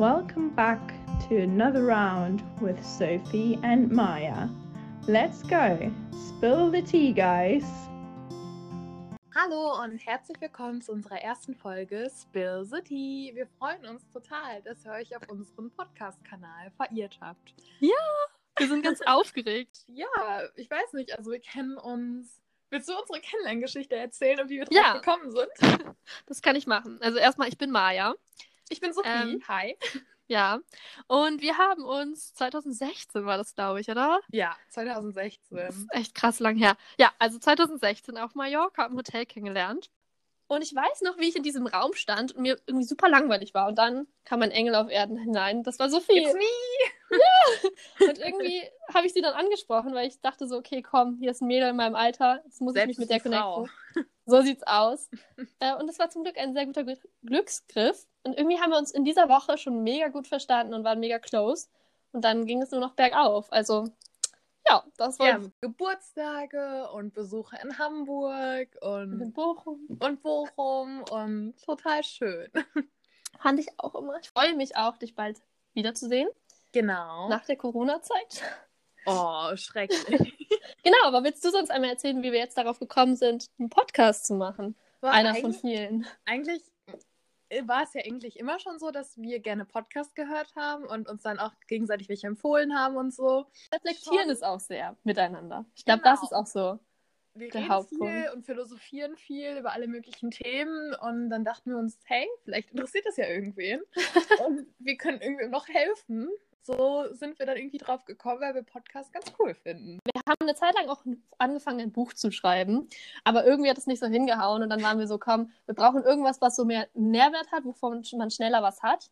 Welcome back to another round with Sophie and Maya. Let's go. Spill the tea, guys. Hallo und herzlich willkommen zu unserer ersten Folge Spill the Tea. Wir freuen uns total, dass ihr euch auf unserem Podcast-Kanal verirrt habt. Ja, wir sind ganz aufgeregt. Ja, ich weiß nicht, also wir kennen uns. Willst du unsere Kennenlerngeschichte erzählen und wie wir drauf Ja. gekommen sind? Das kann ich machen. Also erstmal, ich bin Maja. Ich bin Sophie. Ähm, Hi. Ja. Und wir haben uns 2016 war das, glaube ich, oder? Ja, 2016. Das ist echt krass lang her. Ja, also 2016 auf Mallorca im Hotel kennengelernt. Und ich weiß noch, wie ich in diesem Raum stand und mir irgendwie super langweilig war. Und dann kam ein Engel auf Erden hinein. Das war Sophie. It's me. Und irgendwie habe ich sie dann angesprochen, weil ich dachte so, okay, komm, hier ist ein Mädel in meinem Alter, jetzt muss ich mich mit der Selbst Frau. connecten. So sieht's aus. äh, und das war zum Glück ein sehr guter Gl- Glücksgriff. Und irgendwie haben wir uns in dieser Woche schon mega gut verstanden und waren mega close. Und dann ging es nur noch bergauf. Also, ja, das war Ja, Geburtstage und Besuche in Hamburg in und, Bochum. und Bochum und total schön. Fand ich auch immer. Ich freue mich auch, dich bald wiederzusehen. Genau. Nach der Corona-Zeit. Oh, schrecklich. Genau, aber willst du sonst einmal erzählen, wie wir jetzt darauf gekommen sind, einen Podcast zu machen? War Einer von vielen. eigentlich war es ja eigentlich immer schon so, dass wir gerne Podcast gehört haben und uns dann auch gegenseitig welche empfohlen haben und so. reflektieren Schon. es auch sehr miteinander. Ich glaube, Genau. das ist auch so. Wir Der reden Hauptpunkt. viel und philosophieren viel über alle möglichen Themen und dann dachten wir uns, hey, vielleicht interessiert das ja irgendwen und wir können irgendwem noch helfen. So sind wir dann irgendwie drauf gekommen, weil wir Podcast ganz cool finden. Wir haben eine Zeit lang auch angefangen, ein Buch zu schreiben, aber irgendwie hat es nicht so hingehauen und dann waren wir so, komm, wir brauchen irgendwas, was so mehr Nährwert hat, wovon man schneller was hat.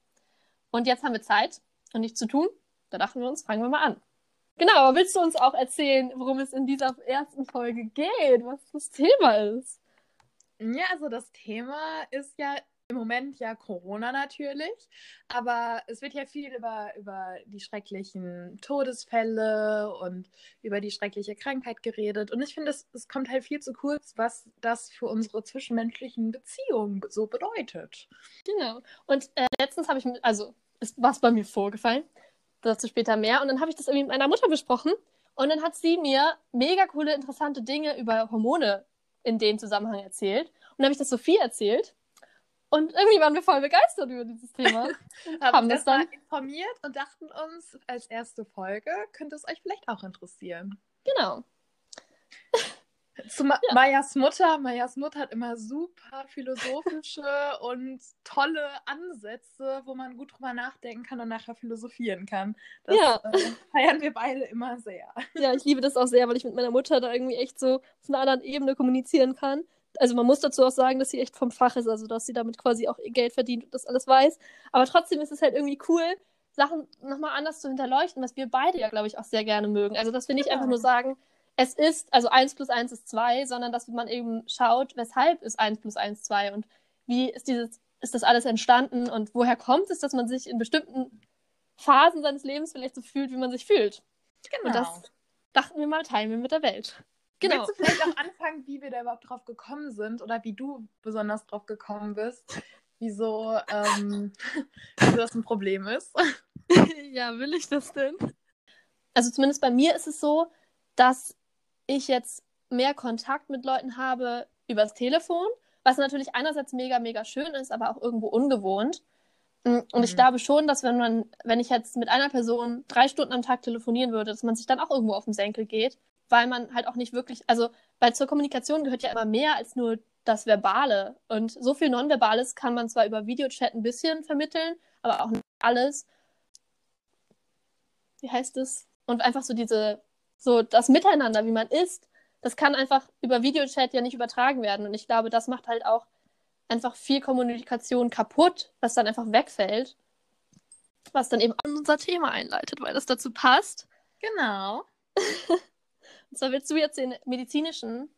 Und jetzt haben wir Zeit und nichts zu tun. Da dachten wir uns, fangen wir mal an. Genau, aber willst du uns auch erzählen, worum es in dieser ersten Folge geht, was das Thema ist? Ja, also das Thema ist ja im Moment ja Corona natürlich, aber es wird ja viel über, über die schrecklichen Todesfälle und über die schreckliche Krankheit geredet. Und ich finde, es, es kommt halt viel zu kurz, was das für unsere zwischenmenschlichen Beziehungen so bedeutet. Genau. Und äh, letztens habe ich, also ist was bei mir vorgefallen, dazu später mehr. Und dann habe ich das irgendwie mit meiner Mutter besprochen. Und dann hat sie mir mega coole, interessante Dinge über Hormone in dem Zusammenhang erzählt. Und dann habe ich das Sophie erzählt. Und irgendwie waren wir voll begeistert über dieses Thema. Haben haben uns das dann. informiert und dachten uns, als erste Folge könnte es euch vielleicht auch interessieren. Genau. Zu Ma Mayas Mutter. Mayas Mutter hat immer super philosophische und tolle Ansätze, wo man gut drüber nachdenken kann und nachher philosophieren kann. Das Ja. äh, feiern wir beide immer sehr. Ja, ich liebe das auch sehr, weil ich mit meiner Mutter da irgendwie echt so auf einer anderen Ebene kommunizieren kann. Also man muss dazu auch sagen, dass sie echt vom Fach ist, also dass sie damit quasi auch ihr Geld verdient und das alles weiß. Aber trotzdem ist es halt irgendwie cool, Sachen nochmal anders zu hinterleuchten, was wir beide ja, glaube ich, auch sehr gerne mögen. Also dass wir nicht Genau. einfach nur sagen, es ist, also 1 plus 1 ist 2, sondern dass man eben schaut, weshalb ist 1 plus 1 2 und wie ist dieses, ist das alles entstanden und woher kommt es, dass man sich in bestimmten Phasen seines Lebens vielleicht so fühlt, wie man sich fühlt. Genau. Und das dachten wir mal, teilen wir mit der Welt. Genau. Willst du vielleicht auch anfangen, wie wir da überhaupt drauf gekommen sind oder wie du besonders drauf gekommen bist? Wieso, ähm, wieso das ein Problem ist? ja, will ich das denn? Also zumindest bei mir ist es so, dass ich jetzt mehr Kontakt mit Leuten habe übers Telefon, was natürlich einerseits mega, mega schön ist, aber auch irgendwo ungewohnt. Mm, Und ich Mhm. glaube schon, dass wenn man, wenn ich jetzt mit einer Person drei Stunden am Tag telefonieren würde, dass man sich dann auch irgendwo auf den Senkel geht, weil man halt auch nicht wirklich, also weil zur Kommunikation gehört ja immer mehr als nur das Verbale. Und so viel Nonverbales kann man zwar über Videochat ein bisschen vermitteln, aber auch nicht alles. Wie heißt es? Und einfach so diese, so das Miteinander, wie man ist, das kann einfach über Videochat ja nicht übertragen werden. Und ich glaube, das macht halt auch einfach viel Kommunikation kaputt, was dann einfach wegfällt. Was dann eben an unser Thema einleitet, weil das dazu passt. Genau. Und zwar willst du jetzt den medizinischen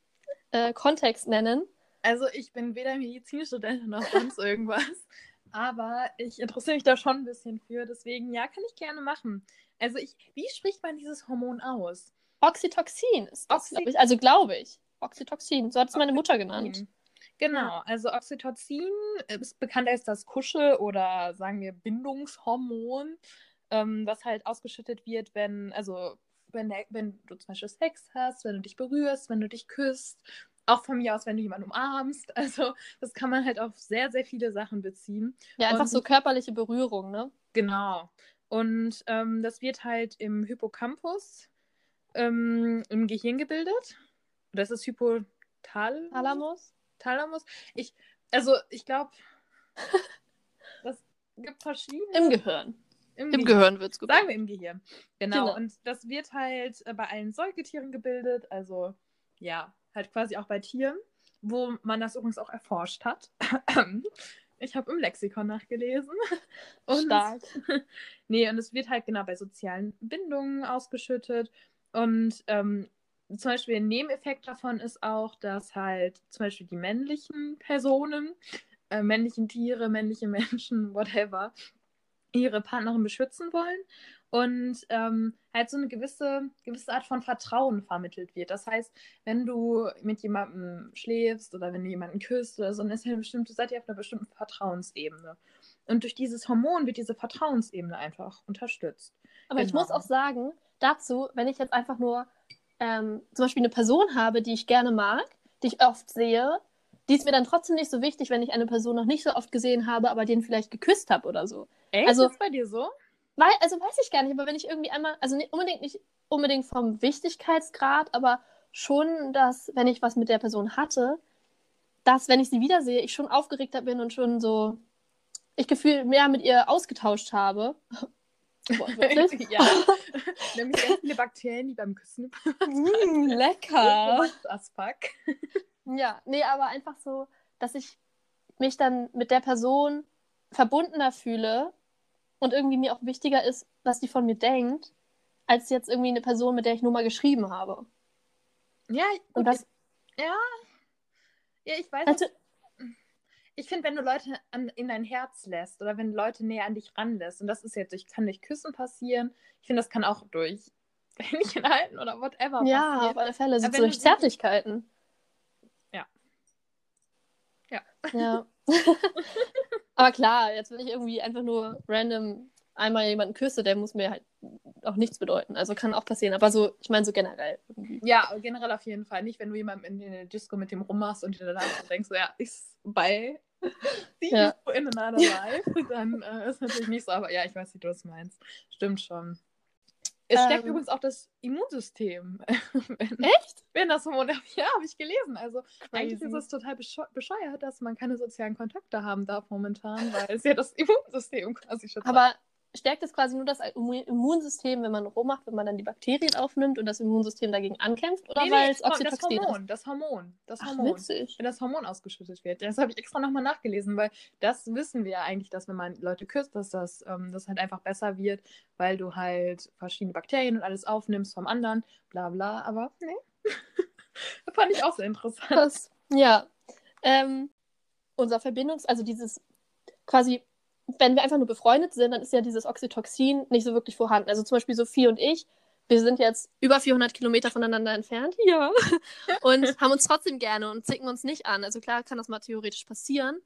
äh, Kontext nennen. Also ich bin weder Medizinstudentin noch sonst irgendwas, aber ich interessiere mich da schon ein bisschen für. Deswegen, ja, kann ich gerne machen. Also ich, wie spricht man dieses Hormon aus? Oxytocin ist das, Oxy- glaube ich. Also glaube ich. Oxytocin. So hat es meine Mutter genannt. Genau, also Oxytocin ist bekannt als das Kuschel- oder sagen wir Bindungshormon, ähm, was halt ausgeschüttet wird, wenn, also wenn, wenn du zum Beispiel Sex hast, wenn du dich berührst, wenn du dich küsst, auch von mir aus, wenn du jemanden umarmst. Also das kann man halt auf sehr, sehr viele Sachen beziehen. Ja, einfach Und- so körperliche Berührung, ne? Genau. Und ähm, das wird halt im Hippocampus ähm, im Gehirn gebildet. Das ist Hypothalamus. Thalamus? Thalamus. Ich, also ich glaube, das gibt verschiedene. Im Gehirn. Im Im Gehirn wird's gut. Sagen wir im Gehirn. Genau. Genau. Und das wird halt äh, bei allen Säugetieren gebildet. Also ja, halt quasi auch bei Tieren, wo man das übrigens auch erforscht hat. Ich habe im Lexikon nachgelesen. Und Stark. nee, und es wird halt genau bei sozialen Bindungen ausgeschüttet. Und ähm, zum Beispiel ein Nebeneffekt davon ist auch, dass halt zum Beispiel die männlichen Personen, äh, männlichen Tiere, männliche Menschen, whatever, ihre Partnerin beschützen wollen und ähm, halt so eine gewisse, gewisse Art von Vertrauen vermittelt wird. Das heißt, wenn du mit jemandem schläfst oder wenn du jemanden küsst oder so, dann ist ja eine bestimmte, seid ihr auf einer bestimmten Vertrauensebene. Und durch dieses Hormon wird diese Vertrauensebene einfach unterstützt. Aber ich Genau. muss auch sagen, dazu, wenn ich jetzt einfach nur ähm, zum Beispiel eine Person habe, die ich gerne mag, die ich oft sehe, die ist mir dann trotzdem nicht so wichtig, wenn ich eine Person noch nicht so oft gesehen habe, aber den vielleicht geküsst habe oder so. Echt? Also- ist das bei dir so? Weil, also weiß ich gar nicht, aber wenn ich irgendwie einmal, also nicht, unbedingt nicht unbedingt vom Wichtigkeitsgrad, aber schon, dass, wenn ich was mit der Person hatte, dass, wenn ich sie wiedersehe, ich schon aufgeregter bin und schon so, ich gefühl mehr mit ihr ausgetauscht habe. Wortwörtlich. ja. Nämlich ganz viele Bakterien, die beim Küssen mm, lecker. as fuck. Ja, nee, aber einfach so, dass ich mich dann mit der Person verbundener fühle und irgendwie mir auch wichtiger ist, was die von mir denkt, als jetzt irgendwie eine Person, mit der ich nur mal geschrieben habe. Ja, Und das, ja. Ja, ich weiß. also, Ich finde, wenn du Leute an, in dein Herz lässt oder wenn Leute näher an dich ranlässt, und das ist jetzt durch, kann durch Küssen passieren, ich finde, das kann auch durch Händchen halten oder whatever ja, passieren. auf alle Fälle, so durch du- Zärtlichkeiten. Ja. Ja. Aber klar, jetzt wenn ich irgendwie einfach nur random einmal jemanden küsse, der muss mir halt auch nichts bedeuten. Also kann auch passieren. Aber so, ich meine so generell irgendwie. Ja, generell auf jeden Fall. Nicht, wenn du jemanden in, der Disco mit dem rummachst und dir danach denkst, so, ja, ist bei die Ja. in another life, dann äh, ist natürlich nicht so, aber ja, ich weiß, wie du das meinst. Stimmt schon. Es stärkt Ähm. übrigens auch das Immunsystem. wenn, Echt? wenn das Hormon, ja, habe ich gelesen. Also eigentlich Crazy. ist es total besche- bescheuert, dass man keine sozialen Kontakte haben darf momentan, weil es ja das Immunsystem quasi schützt. Aber stärkt es quasi nur das Immu- Immunsystem, wenn man rummacht, wenn man dann die Bakterien aufnimmt und das Immunsystem dagegen ankämpft? Oder nee, weil nee, es das Oxytocin ist? Hormon, das Hormon, das Ach, Hormon. witzig. wenn das Hormon ausgeschüttet wird. Das habe ich extra nochmal nachgelesen, weil das wissen wir ja eigentlich, dass wenn man Leute küsst, dass das, ähm, das halt einfach besser wird, weil du halt verschiedene Bakterien und alles aufnimmst vom anderen, bla bla. Aber nee. das fand ich auch sehr interessant. Krass. Ja. Ähm, unser Verbindungs-, also dieses quasi, wenn wir einfach nur befreundet sind, dann ist ja dieses Oxytocin nicht so wirklich vorhanden. Also zum Beispiel Sophie und ich, wir sind jetzt über 400 Kilometer voneinander entfernt. Ja. Und haben uns trotzdem gerne und zicken uns nicht an. Also klar kann das mal theoretisch passieren.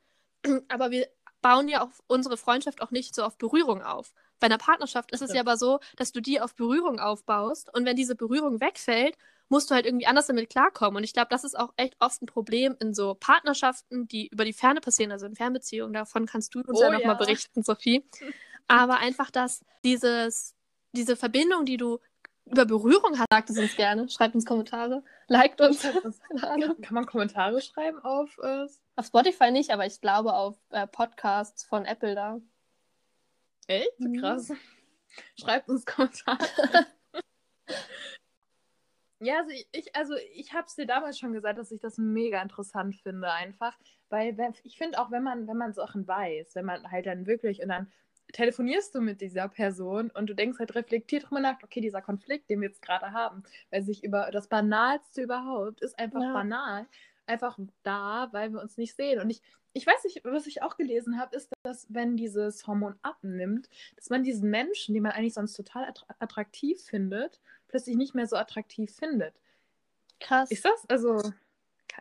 Aber wir bauen ja auch unsere Freundschaft auch nicht so auf Berührung auf. Bei einer Partnerschaft ist es ja aber so, dass du die auf Berührung aufbaust und wenn diese Berührung wegfällt, musst du halt irgendwie anders damit klarkommen. Und ich glaube, das ist auch echt oft ein Problem in so Partnerschaften, die über die Ferne passieren, also in Fernbeziehungen. Davon kannst du uns Oh ja nochmal ja. berichten, Sophie. Aber einfach, dass dieses, diese Verbindung, die du über Berührung hast, sagt es uns gerne, schreibt uns Kommentare, liked uns. Kann, man Kommentare schreiben auf äh, Auf Spotify nicht, aber ich glaube auf äh, Podcasts von Apple da. Echt? Mhm. Krass. Schreibt uns Kommentare. Ja, also ich- also ich habe es dir damals schon gesagt, dass ich das mega interessant finde, einfach. Weil wenn, ich finde auch, wenn man, wenn man Sachen weiß, wenn man halt dann wirklich und dann telefonierst du mit dieser Person und du denkst halt reflektiert drüber nach, okay, dieser Konflikt, den wir jetzt gerade haben, weil sich über das Banalste überhaupt ist einfach Ja. banal, einfach da, weil wir uns nicht sehen. Und ich, ich weiß nicht, was ich auch gelesen habe, ist, dass wenn dieses Hormon abnimmt, dass man diesen Menschen, den man eigentlich sonst total attra- attraktiv findet, plötzlich nicht mehr so attraktiv findet. Krass. Ist das? Also,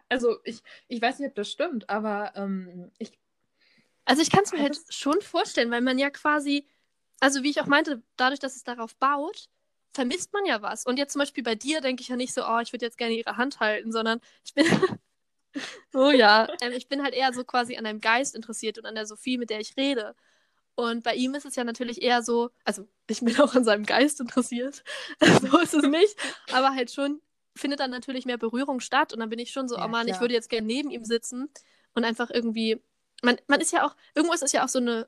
Also ich, ich weiß nicht, ob das stimmt, aber ähm, ich. Also ich kann es mir Hat halt schon vorstellen, weil man ja quasi, also wie ich auch meinte, dadurch, dass es darauf baut, vermisst man ja was. Und jetzt zum Beispiel bei dir denke ich ja nicht so, oh, ich würde jetzt gerne ihre Hand halten, sondern ich bin, oh ja, ähm, ich bin halt eher so quasi an deinem Geist interessiert und an der Sophie, mit der ich rede. Und bei ihm ist es ja natürlich eher so, also ich bin auch an seinem Geist interessiert, so ist es nicht, aber halt schon findet dann natürlich mehr Berührung statt und dann bin ich schon so, Ja, oh Mann, ich würde jetzt gerne neben ihm sitzen und einfach irgendwie, man, man ist ja auch, irgendwo ist es ja auch so eine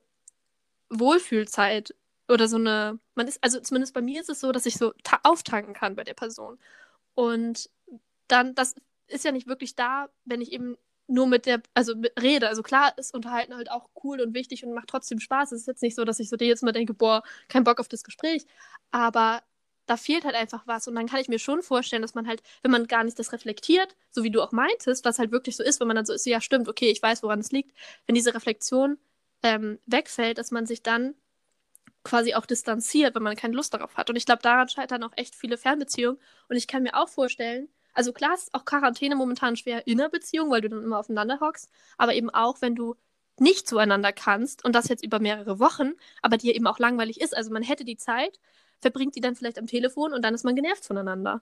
Wohlfühlzeit oder so eine, man ist, also zumindest bei mir ist es so, dass ich so ta- auftanken kann bei der Person. Und dann, das ist ja nicht wirklich da, wenn ich eben nur mit der, also mit rede. Also klar ist Unterhalten halt auch cool und wichtig und macht trotzdem Spaß. Es ist jetzt nicht so, dass ich so dir jetzt mal denke, boah, kein Bock auf das Gespräch. Aber da fehlt halt einfach was. Und dann kann ich mir schon vorstellen, dass man halt, wenn man gar nicht das reflektiert, so wie du auch meintest, was halt wirklich so ist, wenn man dann so ist, ja, stimmt, okay, ich weiß, woran es liegt, wenn diese Reflexion ähm, wegfällt, dass man sich dann quasi auch distanziert, wenn man keine Lust darauf hat. Und ich glaube, daran scheitern auch echt viele Fernbeziehungen. Und ich kann mir auch vorstellen, also klar ist auch Quarantäne momentan schwer in einer Beziehung, weil du dann immer aufeinander hockst, aber eben auch, wenn du nicht zueinander kannst und das jetzt über mehrere Wochen, aber dir eben auch langweilig ist. Also man hätte die Zeit, verbringt die dann vielleicht am Telefon und dann ist man genervt voneinander.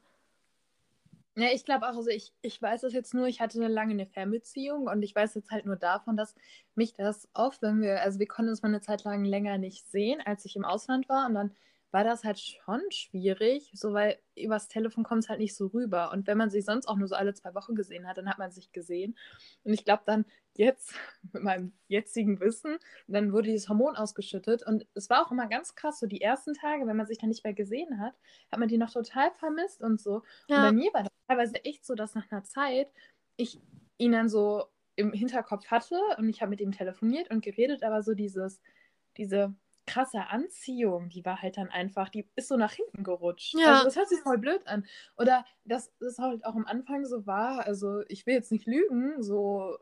Ja, ich glaube auch, also ich, ich weiß das jetzt nur, ich hatte eine lange eine Fernbeziehung und ich weiß jetzt halt nur davon, dass mich das oft, wenn wir, also wir konnten uns mal eine Zeit lang länger nicht sehen, als ich im Ausland war und dann war das halt schon schwierig, so weil übers Telefon kommt es halt nicht so rüber. Und wenn man sich sonst auch nur so alle zwei Wochen gesehen hat, dann hat man sich gesehen. Und ich glaube dann jetzt mit meinem jetzigen Wissen, dann wurde dieses Hormon ausgeschüttet. Und es war auch immer ganz krass, so die ersten Tage, wenn man sich dann nicht mehr gesehen hat, hat man die noch total vermisst und so. Und bei mir war das teilweise echt so, dass nach einer Zeit ich ihn dann so im Hinterkopf hatte und ich habe mit ihm telefoniert und geredet, aber so dieses, diese krasse Anziehung, die war halt dann einfach, die ist so nach hinten gerutscht. Ja. Also das hört sich voll blöd an. Oder dass es halt auch am Anfang so war, also ich will jetzt nicht lügen, so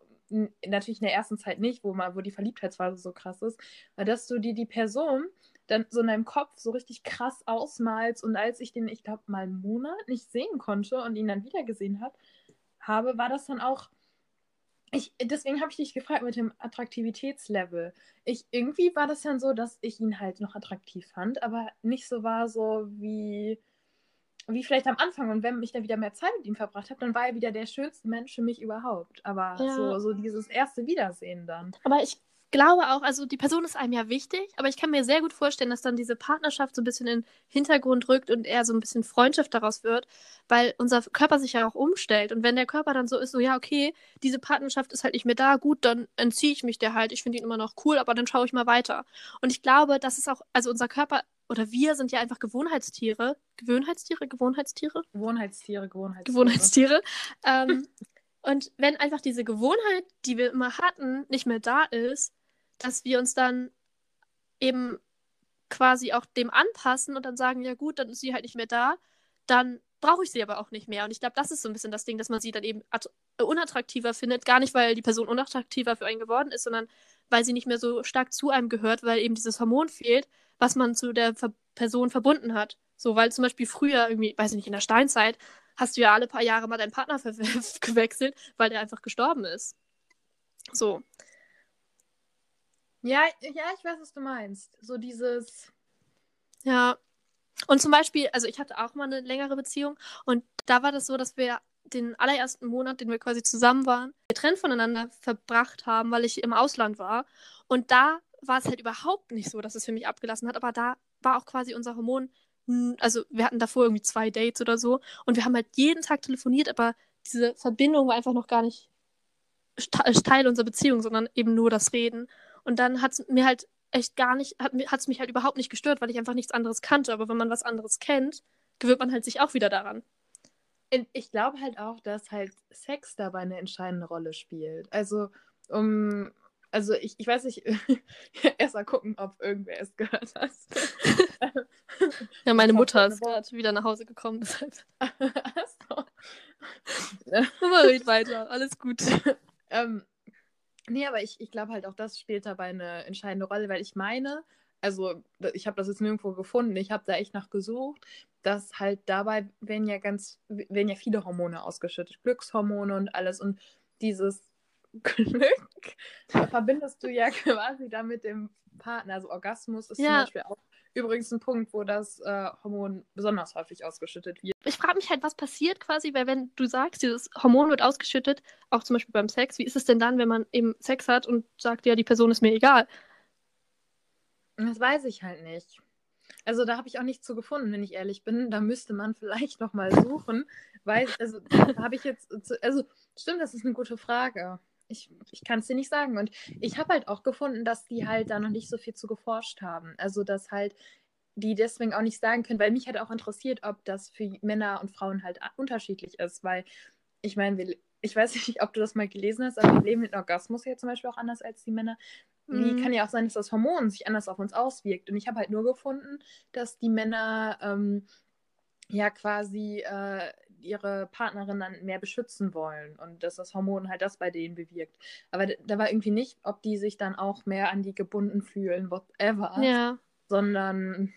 natürlich in der ersten Zeit nicht, wo man, wo die Verliebtheitsphase so krass ist, aber dass du dir die Person dann so in deinem Kopf so richtig krass ausmalst und als ich den, ich glaube, mal einen Monat nicht sehen konnte und ihn dann wieder gesehen hab, habe, war das dann auch. Ich, deswegen habe ich dich gefragt mit dem Attraktivitätslevel. Ich, irgendwie war das dann so, dass ich ihn halt noch attraktiv fand, aber nicht so war so wie, wie vielleicht am Anfang. Und wenn ich dann wieder mehr Zeit mit ihm verbracht habe, dann war er wieder der schönste Mensch für mich überhaupt. Aber Ja. so, so dieses erste Wiedersehen dann. Aber ich glaube auch, also die Person ist einem ja wichtig, aber ich kann mir sehr gut vorstellen, dass dann diese Partnerschaft so ein bisschen in den Hintergrund rückt und eher so ein bisschen Freundschaft daraus wird, weil unser Körper sich ja auch umstellt. Und wenn der Körper dann so ist, so, ja, okay, diese Partnerschaft ist halt nicht mehr da, gut, dann entziehe ich mich der halt. Ich finde ihn immer noch cool, aber dann schaue ich mal weiter. Und ich glaube, das ist auch, also unser Körper oder wir sind ja einfach Gewohnheitstiere. Gewohnheitstiere? Gewohnheitstiere? Gewohnheitstiere, Gewohnheitstiere. Gewohnheitstiere. ähm, und wenn einfach diese Gewohnheit, die wir immer hatten, nicht mehr da ist, dass wir uns dann eben quasi auch dem anpassen und dann sagen, ja gut, dann ist sie halt nicht mehr da, dann brauche ich sie aber auch nicht mehr. Und ich glaube, das ist so ein bisschen das Ding, dass man sie dann eben at- unattraktiver findet. Gar nicht, weil die Person unattraktiver für einen geworden ist, sondern weil sie nicht mehr so stark zu einem gehört, weil eben dieses Hormon fehlt, was man zu der Ver Person verbunden hat. So, weil zum Beispiel früher, irgendwie, weiß ich nicht, in der Steinzeit, hast du ja alle paar Jahre mal deinen Partner gewechselt, weil der einfach gestorben ist. So. Ja, ja, ich weiß, was du meinst. So dieses. Ja. Und zum Beispiel, also ich hatte auch mal eine längere Beziehung und da war das so, dass wir den allerersten Monat, den wir quasi zusammen waren, getrennt voneinander verbracht haben, weil ich im Ausland war. Und da war es halt überhaupt nicht so, dass es für mich abgelassen hat, aber da war auch quasi unser Hormon, also wir hatten davor irgendwie zwei Dates oder so und wir haben halt jeden Tag telefoniert, aber diese Verbindung war einfach noch gar nicht Teil unserer Beziehung, sondern eben nur das Reden. Und dann hat es mir halt echt gar nicht, hat es mich halt überhaupt nicht gestört, weil ich einfach nichts anderes kannte. Aber wenn man was anderes kennt, gewöhnt man halt sich auch wieder daran. Ich glaube halt auch, dass halt Sex dabei eine entscheidende Rolle spielt. Also, um. Also ich, ich weiß nicht, erst mal gucken, ob irgendwer es gehört hat. Ja, meine Mutter ist gerade wieder nach Hause gekommen, deshalb. Achso. Red weiter, alles gut. Ähm, nee, aber ich, ich glaube halt auch, das spielt dabei eine entscheidende Rolle, weil ich meine, also ich habe das jetzt nirgendwo gefunden, ich habe da echt nach gesucht, dass halt dabei werden ja ganz, werden ja viele Hormone ausgeschüttet, Glückshormone und alles und dieses Glück verbindest du ja quasi da mit dem Partner. Also Orgasmus ist Ja. zum Beispiel auch übrigens ein Punkt, wo das äh, Hormon besonders häufig ausgeschüttet wird. Ich frage mich halt, was passiert quasi, weil wenn du sagst, dieses Hormon wird ausgeschüttet, auch zum Beispiel beim Sex, wie ist es denn dann, wenn man eben Sex hat und sagt, ja, die Person ist mir egal? Das weiß ich halt nicht. Also da habe ich auch nichts zu gefunden, wenn ich ehrlich bin. Da müsste man vielleicht noch mal suchen, weil also habe ich jetzt also stimmt, das ist eine gute Frage. Ich, ich kann es dir nicht sagen und ich habe halt auch gefunden, dass die halt da noch nicht so viel zu geforscht haben. Also dass halt die deswegen auch nicht sagen können, weil mich hat auch interessiert, ob das für Männer und Frauen halt unterschiedlich ist, weil ich meine, ich weiß nicht, ob du das mal gelesen hast, aber wir leben mit Orgasmus ja zum Beispiel auch anders als die Männer. Wie Mhm. kann ja auch sein, dass das Hormon sich anders auf uns auswirkt. Und ich habe halt nur gefunden, dass die Männer ähm, ja quasi äh, ihre Partnerin dann mehr beschützen wollen und dass das Hormon halt das bei denen bewirkt. Aber da war irgendwie nicht, ob die sich dann auch mehr an die gebunden fühlen, whatever, Ja. sondern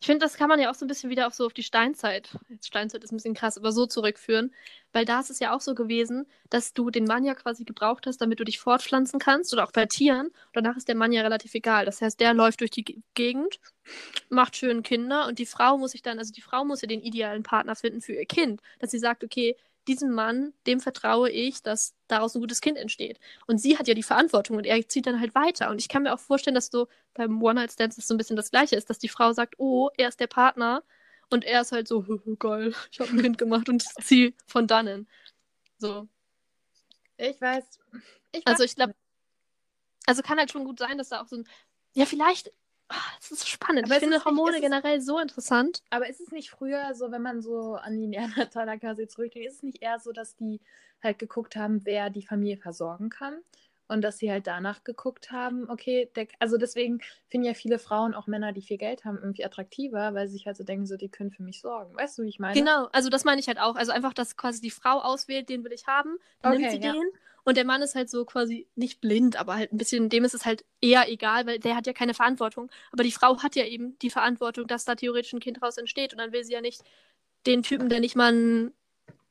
Ich finde, das kann man ja auch so ein bisschen wieder auf so auf die Steinzeit. Jetzt Steinzeit ist ein bisschen krass, aber so zurückführen. Weil da ist es ja auch so gewesen, dass du den Mann ja quasi gebraucht hast, damit du dich fortpflanzen kannst oder auch bei Tieren. Danach ist der Mann ja relativ egal. Das heißt, der läuft durch die Ge- Gegend, macht schön Kinder und die Frau muss sich dann, also die Frau muss ja den idealen Partner finden für ihr Kind. Dass sie sagt, okay, diesem Mann, dem vertraue ich, dass daraus ein gutes Kind entsteht. Und sie hat ja die Verantwortung und er zieht dann halt weiter. Und ich kann mir auch vorstellen, dass so beim One-Night-Stand das so ein bisschen das Gleiche ist, dass die Frau sagt, oh, er ist der Partner und er ist halt so, "Hö, hö, geil, ich habe ein Kind gemacht und zieh von dannen. So. ich weiß. Ich Also ich glaube, also kann halt schon gut sein, dass da auch so ein, ja vielleicht, es ist spannend. Aber ich finde nicht- Hormone ist- generell so interessant. Aber ist es nicht früher so, wenn man so an die Neandertaler quasi zurückdenkt, ist es nicht eher so, dass die halt geguckt haben, wer die Familie versorgen kann? Und dass sie halt danach geguckt haben, okay, der, also deswegen finden ja viele Frauen, auch Männer, die viel Geld haben, irgendwie attraktiver, weil sie sich halt so denken, so, die können für mich sorgen. Weißt du, wie ich meine? Genau, also das meine ich halt auch. Also einfach, dass quasi die Frau auswählt, den will ich haben, dann nimmt Okay, sie ja. den. Und der Mann ist halt so quasi nicht blind, aber halt ein bisschen, dem ist es halt eher egal, weil der hat ja keine Verantwortung. Aber die Frau hat ja eben die Verantwortung, dass da theoretisch ein Kind raus entsteht. Und dann will sie ja nicht den Typen, der nicht mal ein,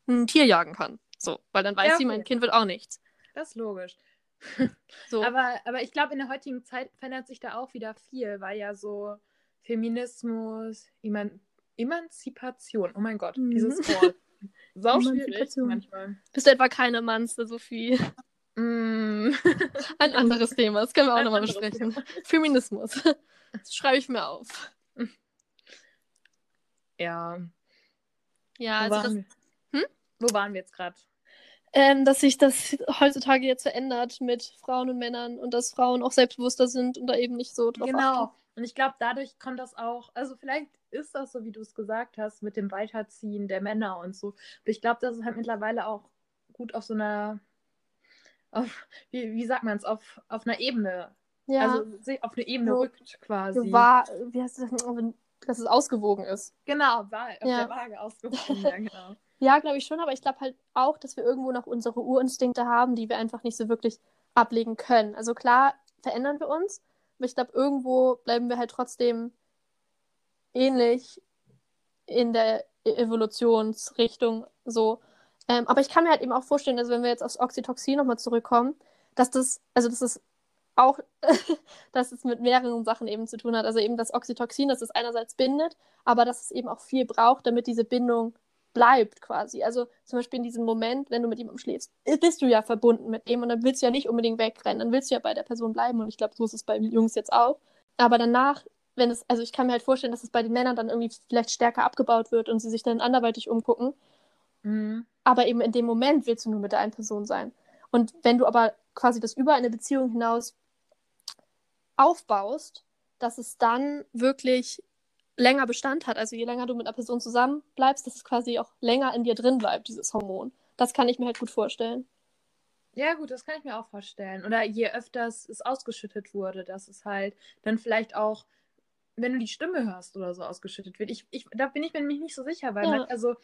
ein Tier jagen kann. So, weil dann weiß Ja, sie, mein Kind wird auch nichts. Das ist logisch. So. Aber, aber ich glaube, in der heutigen Zeit verändert sich da auch wieder viel, weil ja so Feminismus, Eman Emanzipation, oh mein Gott, Mhm. dieses Wort. Sau schwierig manchmal. Bist du etwa keine Manze, Sophie? Mm. Ein anderes Thema, das können wir auch nochmal besprechen. Feminismus. Das schreibe ich mir auf. Ja. Ja, Wo, also das, waren wir? Hm? Wo waren wir jetzt gerade? ähm, dass sich das heutzutage jetzt verändert mit Frauen und Männern und dass Frauen auch selbstbewusster sind und da eben nicht so drauf Genau. achten. Und ich glaube, dadurch kommt das auch, also vielleicht ist das so, wie du es gesagt hast, mit dem Weiterziehen der Männer und so. Aber ich glaube, das ist halt mittlerweile auch gut auf so einer, auf, wie, wie sagt man es, auf, auf einer Ebene. Ja, Also auf eine Ebene So rückt quasi. war, wie heißt das, wenn- dass es ausgewogen ist. Genau, war auf Ja. der Waage ausgewogen, ja, genau. Ja, glaube ich schon, aber ich glaube halt auch, dass wir irgendwo noch unsere Urinstinkte haben, die wir einfach nicht so wirklich ablegen können. Also klar verändern wir uns, ich glaube, irgendwo bleiben wir halt trotzdem ähnlich in der E- Evolutionsrichtung so. Ähm, aber ich kann mir halt eben auch vorstellen, also wenn wir jetzt aufs Oxytocin nochmal zurückkommen, dass das, also das ist auch, dass es mit mehreren Sachen eben zu tun hat. Also eben das Oxytocin, das es einerseits bindet, aber dass es eben auch viel braucht, damit diese Bindung bleibt quasi. Also zum Beispiel in diesem Moment, wenn du mit jemandem schläfst, bist du ja verbunden mit dem und dann willst du ja nicht unbedingt wegrennen, dann willst du ja bei der Person bleiben und ich glaube, so ist es bei Jungs jetzt auch. Aber danach, wenn es, also ich kann mir halt vorstellen, dass es bei den Männern dann irgendwie vielleicht stärker abgebaut wird und sie sich dann anderweitig umgucken. Mhm. Aber eben in dem Moment willst du nur mit der einen Person sein. Und wenn du aber quasi das über eine Beziehung hinaus aufbaust, dass es dann wirklich länger Bestand hat. Also je länger du mit einer Person zusammen bleibst, dass es quasi auch länger in dir drin bleibt, dieses Hormon. Das kann ich mir halt gut vorstellen. Ja, gut, das kann ich mir auch vorstellen. Oder je öfters es ausgeschüttet wurde, dass es halt dann vielleicht auch, wenn du die Stimme hörst oder so ausgeschüttet wird. Ich, ich, da bin ich mir nämlich nicht so sicher, weil Ja. man, also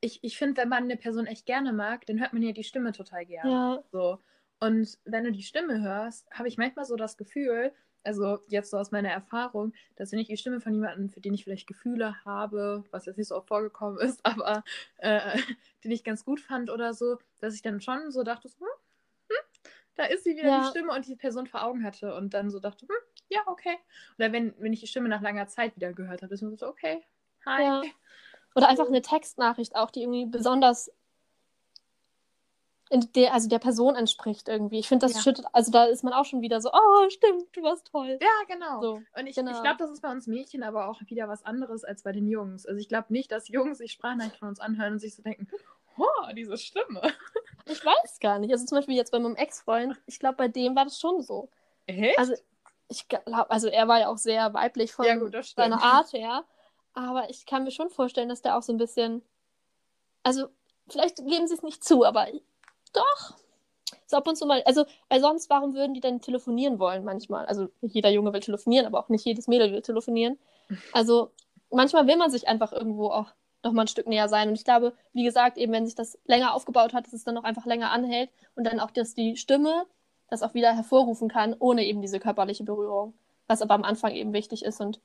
ich, ich finde, wenn man eine Person echt gerne mag, dann hört man ja die Stimme total gerne. Ja. So. Und wenn du die Stimme hörst, habe ich manchmal so das Gefühl, also jetzt so aus meiner Erfahrung, dass wenn ich die Stimme von jemandem, für den ich vielleicht Gefühle habe, was jetzt nicht so oft vorgekommen ist, aber äh, den ich ganz gut fand oder so, dass ich dann schon so dachte, hm, hm, da ist sie wieder Ja. die Stimme und die Person vor Augen hatte und dann so dachte, hm, ja, okay. Oder wenn, wenn ich die Stimme nach langer Zeit wieder gehört habe, ist mir so, okay, hi. Ja. Oder einfach eine Textnachricht auch, die irgendwie besonders der, also der Person entspricht irgendwie. Ich finde, das Ja. schüttet, also da ist man auch schon wieder so, oh, stimmt, du warst toll. Ja, genau. So, Und ich, genau. ich glaube, das ist bei uns Mädchen aber auch wieder was anderes als bei den Jungs. Also ich glaube nicht, dass Jungs sich Sprachnachrichten von uns anhören und sich so denken, oh, diese Stimme. Ich weiß gar nicht. Also zum Beispiel jetzt bei meinem Ex-Freund, ich glaube, bei dem war das schon so. Echt? Also ich glaube, also er war ja auch sehr weiblich von Ja, gut, seiner Art her. Aber ich kann mir schon vorstellen, dass der auch so ein bisschen. Also, vielleicht geben sie es nicht zu, aber doch. So ab und zu mal. Also, weil sonst, warum würden die denn telefonieren wollen manchmal? Also, jeder Junge will telefonieren, aber auch nicht jedes Mädel will telefonieren. Also, manchmal will man sich einfach irgendwo auch noch mal ein Stück näher sein. Und ich glaube, wie gesagt, eben wenn sich das länger aufgebaut hat, dass es dann auch einfach länger anhält und dann auch, dass die Stimme das auch wieder hervorrufen kann, ohne eben diese körperliche Berührung. Was aber am Anfang eben wichtig ist. Und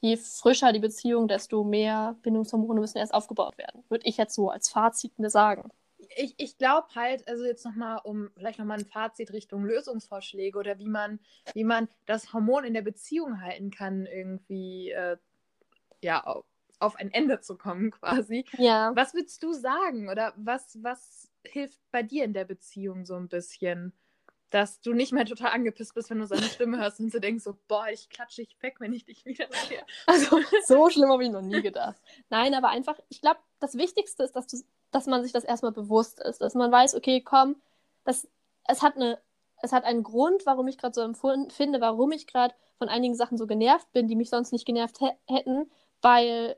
je frischer die Beziehung, desto mehr Bindungshormone müssen erst aufgebaut werden. Würde ich jetzt so als Fazit mir sagen. Ich, ich glaube halt, also jetzt nochmal, um vielleicht nochmal ein Fazit Richtung Lösungsvorschläge oder wie man, wie man das Hormon in der Beziehung halten kann, irgendwie äh, ja, auf, auf ein Ende zu kommen quasi. Ja. Was würdest du sagen oder was, was hilft bei dir in der Beziehung so ein bisschen? Dass du nicht mehr total angepisst bist, wenn du seine Stimme hörst und du denkst so, boah, ich klatsche dich weg, wenn ich dich wieder sehe. Also, so schlimm habe ich noch nie gedacht. Nein, aber einfach, ich glaube, das Wichtigste ist, dass, du, dass man sich das erstmal bewusst ist. Dass man weiß, okay, komm, das, es, hat eine, es hat einen Grund, warum ich gerade so empfinde, warum ich gerade von einigen Sachen so genervt bin, die mich sonst nicht genervt hä- hätten, weil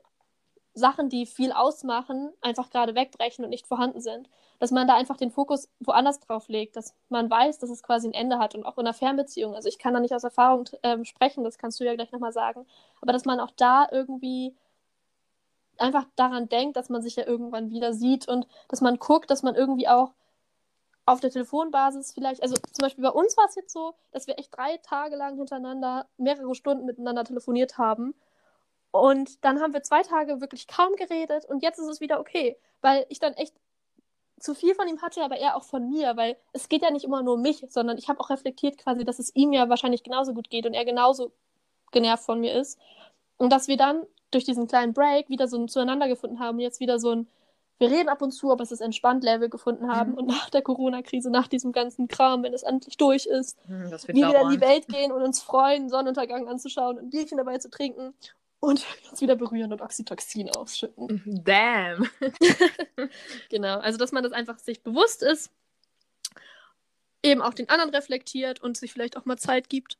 Sachen, die viel ausmachen, einfach gerade wegbrechen und nicht vorhanden sind. Dass man da einfach den Fokus woanders drauf legt, dass man weiß, dass es quasi ein Ende hat und auch in einer Fernbeziehung. Also ich kann da nicht aus Erfahrung ähm, sprechen, das kannst du ja gleich nochmal sagen. Aber dass man auch da irgendwie einfach daran denkt, dass man sich ja irgendwann wieder sieht und dass man guckt, dass man irgendwie auch auf der Telefonbasis vielleicht, also zum Beispiel bei uns war es jetzt so, dass wir echt drei Tage lang hintereinander mehrere Stunden miteinander telefoniert haben. Und dann haben wir zwei Tage wirklich kaum geredet und jetzt ist es wieder okay, weil ich dann echt zu viel von ihm hatte, aber er auch von mir, weil es geht ja nicht immer nur um mich, sondern ich habe auch reflektiert quasi, dass es ihm ja wahrscheinlich genauso gut geht und er genauso genervt von mir ist. Und dass wir dann durch diesen kleinen Break wieder so ein Zueinander gefunden haben jetzt wieder so ein, wir reden ab und zu, aber es ist entspannt Level gefunden haben Mhm. und nach der Corona-Krise, nach diesem ganzen Kram, wenn es endlich durch ist, Hm, Das wir wieder in die Welt gehen und uns freuen, Sonnenuntergang anzuschauen und ein Bierchen dabei zu trinken und uns wieder berühren und Oxytocin ausschütten. Damn. Genau, also dass man das einfach sich bewusst ist, eben auch den anderen reflektiert und sich vielleicht auch mal Zeit gibt.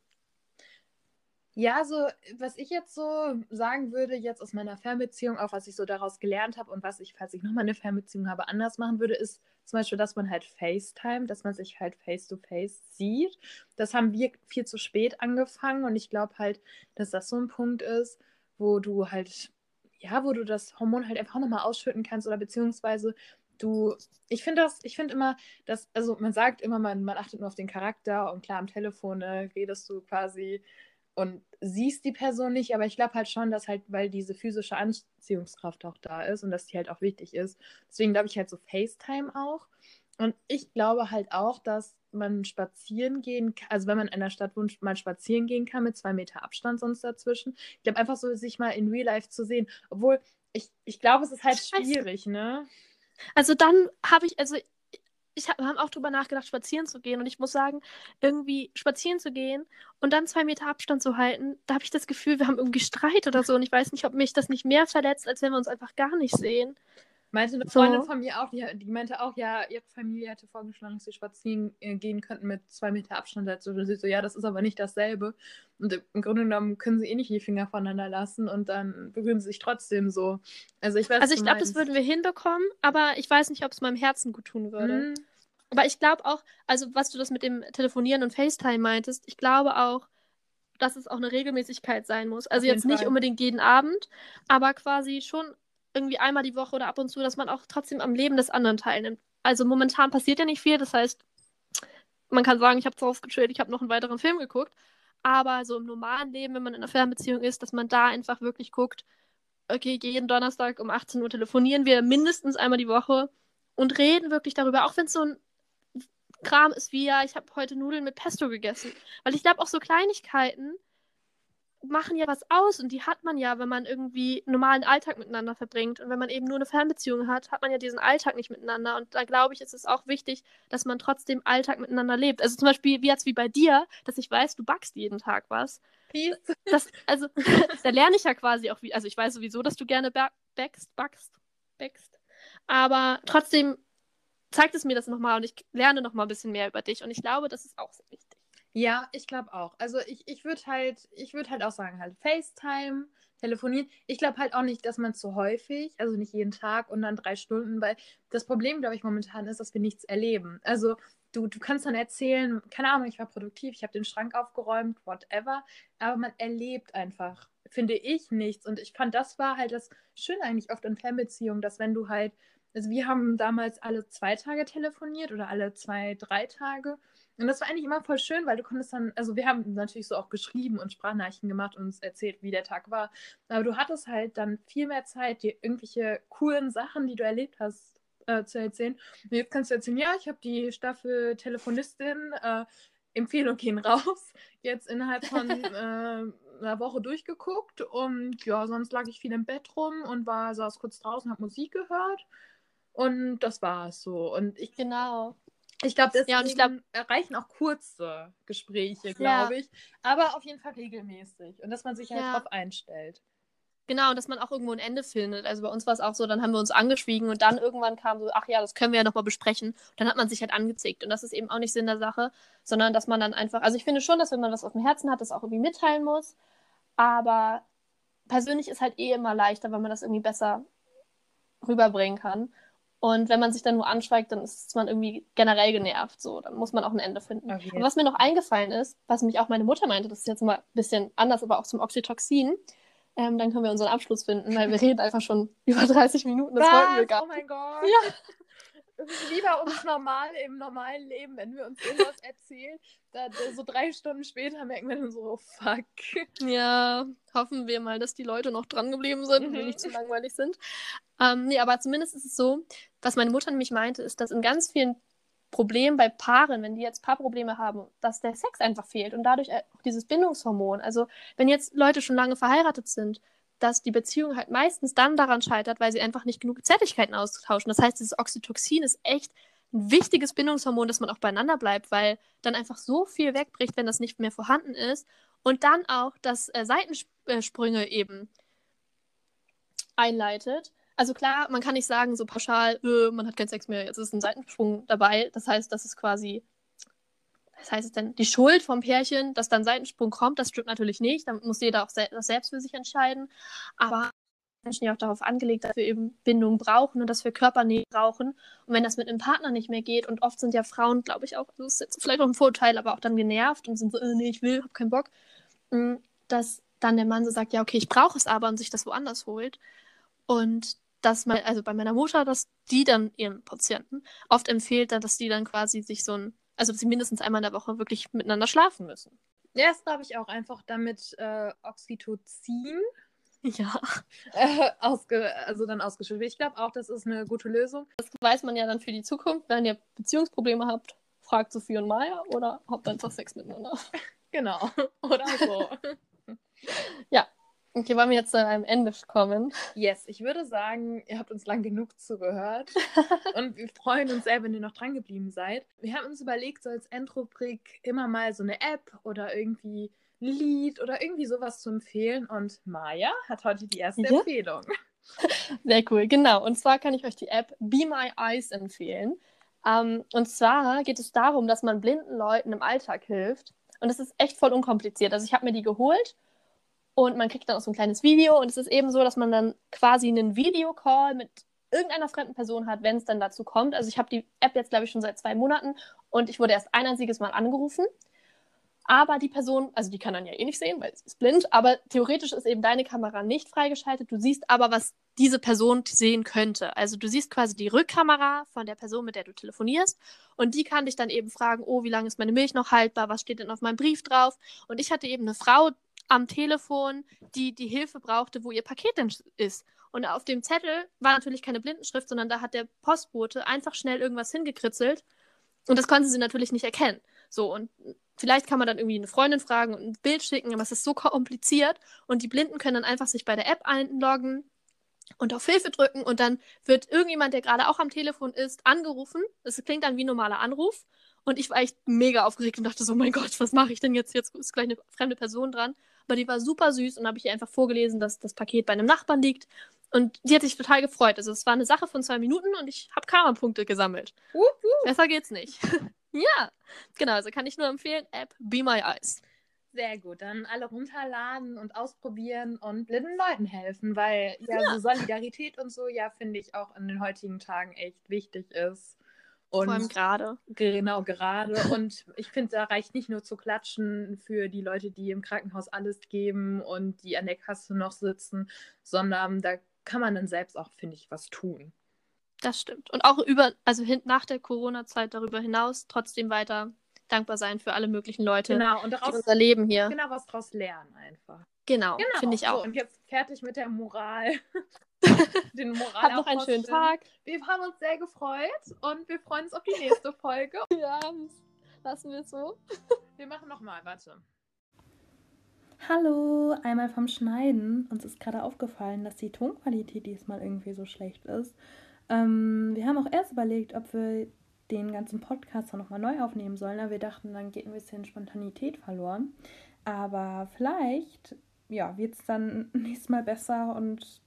Ja, so, was ich jetzt so sagen würde, jetzt aus meiner Fernbeziehung, auch was ich so daraus gelernt habe und was ich, falls ich nochmal eine Fernbeziehung habe, anders machen würde, ist zum Beispiel, dass man halt FaceTime, dass man sich halt face-to-face sieht. Das haben wir viel zu spät angefangen und ich glaube halt, dass das so ein Punkt ist, wo du halt, ja, wo du das Hormon halt einfach nochmal ausschütten kannst oder beziehungsweise du, ich finde das, ich finde immer, dass, also man sagt immer, man, man achtet nur auf den Charakter und klar am Telefon ne, redest du quasi und siehst die Person nicht, aber ich glaube halt schon, dass halt, weil diese physische Anziehungskraft auch da ist und dass die halt auch wichtig ist. Deswegen glaube ich halt so FaceTime auch. Und ich glaube halt auch, dass man spazieren gehen kann, also wenn man in einer Stadt wohnt, mal spazieren gehen kann mit zwei Meter Abstand sonst dazwischen. Ich glaube einfach so, sich mal in Real Life zu sehen. Obwohl, ich, ich glaube, es ist halt Scheiße. schwierig, ne? Also dann habe ich, also ich hab auch drüber nachgedacht, spazieren zu gehen. Und ich muss sagen, irgendwie spazieren zu gehen und dann zwei Meter Abstand zu halten, da habe ich das Gefühl, wir haben irgendwie Streit oder so. Und ich weiß nicht, ob mich das nicht mehr verletzt, als wenn wir uns einfach gar nicht sehen. Meinte eine So. Freundin von mir auch, die, die meinte auch, ja, ihre Familie hätte vorgeschlagen, dass sie spazieren äh, gehen könnten mit zwei Meter Abstand dazu. Und sie so, ja, das ist aber nicht dasselbe. Und im Grunde genommen können sie eh nicht die Finger voneinander lassen und dann berühren sie sich trotzdem so. Also ich weiß, Also ich glaube, das würden wir hinbekommen, aber ich weiß nicht, ob es meinem Herzen gut tun würde. Mhm. Aber ich glaube auch, also was du das mit dem Telefonieren und FaceTime meintest, ich glaube auch, dass es auch eine Regelmäßigkeit sein muss. Also jetzt nicht Fall. unbedingt jeden Abend, aber quasi schon irgendwie einmal die Woche oder ab und zu, dass man auch trotzdem am Leben des anderen teilnimmt. Also momentan passiert ja nicht viel, das heißt, man kann sagen, ich habe zu Hause ich habe noch einen weiteren Film geguckt, Aber so im normalen Leben, wenn man in einer Fernbeziehung ist, dass man da einfach wirklich guckt, okay, jeden Donnerstag um 18 Uhr telefonieren wir mindestens einmal die Woche und reden wirklich darüber, auch wenn es so ein Kram ist wie, ja, ich habe heute Nudeln mit Pesto gegessen. Weil ich glaube, auch so Kleinigkeiten machen ja was aus und die hat man ja, wenn man irgendwie einen normalen Alltag miteinander verbringt. Und wenn man eben nur eine Fernbeziehung hat, hat man ja diesen Alltag nicht miteinander. Und da glaube ich, ist es auch wichtig, dass man trotzdem Alltag miteinander lebt. Also zum Beispiel, wie jetzt wie bei dir, dass ich weiß, du backst jeden Tag was. Peace. Das, also, da lerne ich ja quasi auch, wie, also ich weiß sowieso, dass du gerne backst, backst, backst. Aber trotzdem zeigt es mir das nochmal und ich lerne nochmal ein bisschen mehr über dich. Und ich glaube, das ist auch sehr wichtig. Ja, ich glaube auch. Also ich, ich würde halt, ich würde halt auch sagen, halt FaceTime, telefonieren. Ich glaube halt auch nicht, dass man zu häufig, also nicht jeden Tag und dann drei Stunden, weil das Problem, glaube ich, momentan ist, dass wir nichts erleben. Also du, du kannst dann erzählen, keine Ahnung, ich war produktiv, ich habe den Schrank aufgeräumt, whatever, aber man erlebt einfach, finde ich, nichts. Und ich fand, das war halt das Schöne eigentlich oft in Fernbeziehungen, dass wenn du halt, also wir haben damals alle zwei Tage telefoniert oder alle zwei, drei Tage und das war eigentlich immer voll schön, weil du konntest dann, also wir haben natürlich so auch geschrieben und Sprachnachrichten gemacht und uns erzählt, wie der Tag war. Aber du hattest halt dann viel mehr Zeit, dir irgendwelche coolen Sachen, die du erlebt hast, äh, zu erzählen. Und jetzt kannst du erzählen, ja, ich habe die Staffel Telefonistin, äh, Empfehlung gehen raus, jetzt innerhalb von äh, einer Woche durchgeguckt und ja, sonst lag ich viel im Bett rum und war, saß kurz draußen, habe Musik gehört und das war es so. Und ich genau. Ich glaube, deswegen Ja, glaub- erreichen auch kurze Gespräche, glaube ich. Aber auf jeden Fall regelmäßig. Und dass man sich halt Ja. drauf einstellt. Genau, und dass man auch irgendwo ein Ende findet. Also bei uns war es auch so, dann haben wir uns angeschwiegen und dann irgendwann kam so, ach ja, das können wir ja nochmal besprechen. Und dann hat man sich halt angezickt. Und das ist eben auch nicht Sinn der Sache, sondern dass man dann einfach, also ich finde schon, dass wenn man was auf dem Herzen hat, das auch irgendwie mitteilen muss. Aber persönlich ist halt eh immer leichter, weil man das irgendwie besser rüberbringen kann. Und wenn man sich dann nur anschweigt, dann ist man irgendwie generell genervt. So, dann muss man auch ein Ende finden. Jeden Und was mir noch eingefallen ist, was mich auch meine Mutter meinte, das ist jetzt mal ein bisschen anders, aber auch zum Oxytocin. Ähm, dann können wir unseren Abschluss finden, weil wir reden einfach schon über 30 Minuten. Das wollten wir Was? gar Oh mein Gott. Ja. Es ist wie bei uns normal im normalen Leben, wenn wir uns irgendwas erzählen, da, so drei Stunden später merken wir dann so, oh, fuck. Ja, hoffen wir mal, dass die Leute noch dran geblieben sind und wir Mhm. nicht zu langweilig sind. Ähm, nee, aber zumindest ist es so, was meine Mutter nämlich meinte, ist, dass in ganz vielen Problemen bei Paaren, wenn die jetzt Paarprobleme haben, dass der Sex einfach fehlt und dadurch auch dieses Bindungshormon. Also wenn jetzt Leute schon lange verheiratet sind, dass die Beziehung halt meistens dann daran scheitert, weil sie einfach nicht genug Zärtlichkeiten austauschen. Das heißt, dieses Oxytocin ist echt ein wichtiges Bindungshormon, dass man auch beieinander bleibt, weil dann einfach so viel wegbricht, wenn das nicht mehr vorhanden ist. Und dann auch, dass äh, Seitensprünge eben einleitet. Also klar, man kann nicht sagen, so pauschal, äh, man hat keinen Sex mehr, jetzt ist ein Seitensprung dabei. Das heißt, das ist quasi, was heißt es denn, die Schuld vom Pärchen, dass dann Seitensprung kommt, das stimmt natürlich nicht. Dann muss jeder auch se das selbst für sich entscheiden. Aber Menschen ja auch darauf angelegt, dass wir eben Bindung brauchen und dass wir Körpernähe brauchen. Und wenn das mit einem Partner nicht mehr geht, und oft sind ja Frauen, glaube ich, auch, das ist jetzt vielleicht auch ein Vorteil, aber auch dann genervt und sind so, äh, nee, ich will, hab keinen Bock, mh, dass dann der Mann so sagt, ja, okay, ich brauche es aber und sich das woanders holt. Und dass man, also bei meiner Mutter, dass die dann ihren Patienten oft empfiehlt, dass die dann quasi sich so ein, also dass sie mindestens einmal in der Woche wirklich miteinander schlafen müssen. Ja, das glaube ich auch einfach, damit äh, Oxytocin Ja. äh, also dann ausgeschüttet. Ich glaube auch, das ist eine gute Lösung. Das weiß man ja dann für die Zukunft. Wenn ihr Beziehungsprobleme habt, fragt Sophie und Maya oder habt einfach Sex miteinander. Genau. Oder so. Okay, wollen wir jetzt zu einem Ende kommen? Yes, ich würde sagen, ihr habt uns lang genug zugehört. und wir freuen uns sehr, wenn ihr noch dran geblieben seid. Wir haben uns überlegt, so als Endrubrik immer mal so eine App oder irgendwie ein Lied oder irgendwie sowas zu empfehlen. Und Maya hat heute die erste Ja? Empfehlung. Sehr cool, genau. Und zwar kann ich euch die App Be My Eyes empfehlen. Ähm, und zwar geht es darum, dass man blinden Leuten im Alltag hilft. Und es ist echt voll unkompliziert. Also ich habe mir die geholt und man kriegt dann auch so ein kleines Video. Und es ist eben so, dass man dann quasi einen Videocall mit irgendeiner fremden Person hat, wenn es dann dazu kommt. Also ich habe die App jetzt, glaube ich, schon seit zwei Monaten und ich wurde erst ein einziges Mal angerufen. Aber die Person, also die kann dann ja eh nicht sehen, weil sie ist blind, aber theoretisch ist eben deine Kamera nicht freigeschaltet. Du siehst aber, was diese Person sehen könnte. Also du siehst quasi die Rückkamera von der Person, mit der du telefonierst und die kann dich dann eben fragen, oh, wie lange ist meine Milch noch haltbar, was steht denn auf meinem Brief drauf? Und ich hatte eben eine Frau am Telefon, die die Hilfe brauchte, wo ihr Paket denn ist. Und auf dem Zettel war natürlich keine Blindenschrift, sondern da hat der Postbote einfach schnell irgendwas hingekritzelt und das konnte sie natürlich nicht erkennen. So, und vielleicht kann man dann irgendwie eine Freundin fragen und ein Bild schicken, aber es ist so kompliziert und die Blinden können dann einfach sich bei der App einloggen und auf Hilfe drücken und dann wird irgendjemand, der gerade auch am Telefon ist, angerufen. Es klingt dann wie ein normaler Anruf und ich war echt mega aufgeregt und dachte so, mein Gott, was mache ich denn jetzt? Jetzt ist gleich eine fremde Person dran. Aber die war super süß und habe ich ihr einfach vorgelesen, dass das Paket bei einem Nachbarn liegt. Und die hat sich total gefreut. Also es war eine Sache von zwei Minuten und ich habe Karma-Punkte gesammelt. Uh, uh. Besser geht's nicht. ja, genau. Also kann ich nur empfehlen, App Be My Eyes. Sehr gut, dann alle runterladen und ausprobieren und blinden Leuten helfen, weil ja, ja. so Solidarität und so, ja, finde ich auch in den heutigen Tagen echt wichtig ist. Und Vor allem gerade. Genau, gerade. Und ich finde, da reicht nicht nur zu klatschen für die Leute, die im Krankenhaus alles geben und die an der Kasse noch sitzen, sondern da kann man dann selbst auch, finde ich, was tun. Das stimmt. Und auch über, also hin, nach der Corona-Zeit darüber hinaus trotzdem weiter dankbar sein für alle möglichen Leute, genau, und daraus, die unser Leben hier. Genau, was daraus lernen einfach. Genau, genau finde ich auch. So, und jetzt fertig mit der Moral. Den Moral Habt noch einen schönen Tag. Wir haben uns sehr gefreut und wir freuen uns auf die nächste Folge. ja, lassen wir es so. wir machen nochmal, warte. Hallo, einmal vom Schneiden. Uns ist gerade aufgefallen, dass die Tonqualität diesmal irgendwie so schlecht ist. Ähm, wir haben auch erst überlegt, ob wir den ganzen Podcast dann nochmal neu aufnehmen sollen, aber wir dachten, dann geht ein bisschen Spontanität verloren. Aber vielleicht, ja, wird es dann nächstes Mal besser und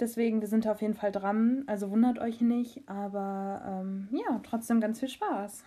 deswegen, wir sind auf jeden Fall dran. Also wundert euch nicht, aber ähm, ja, trotzdem ganz viel Spaß.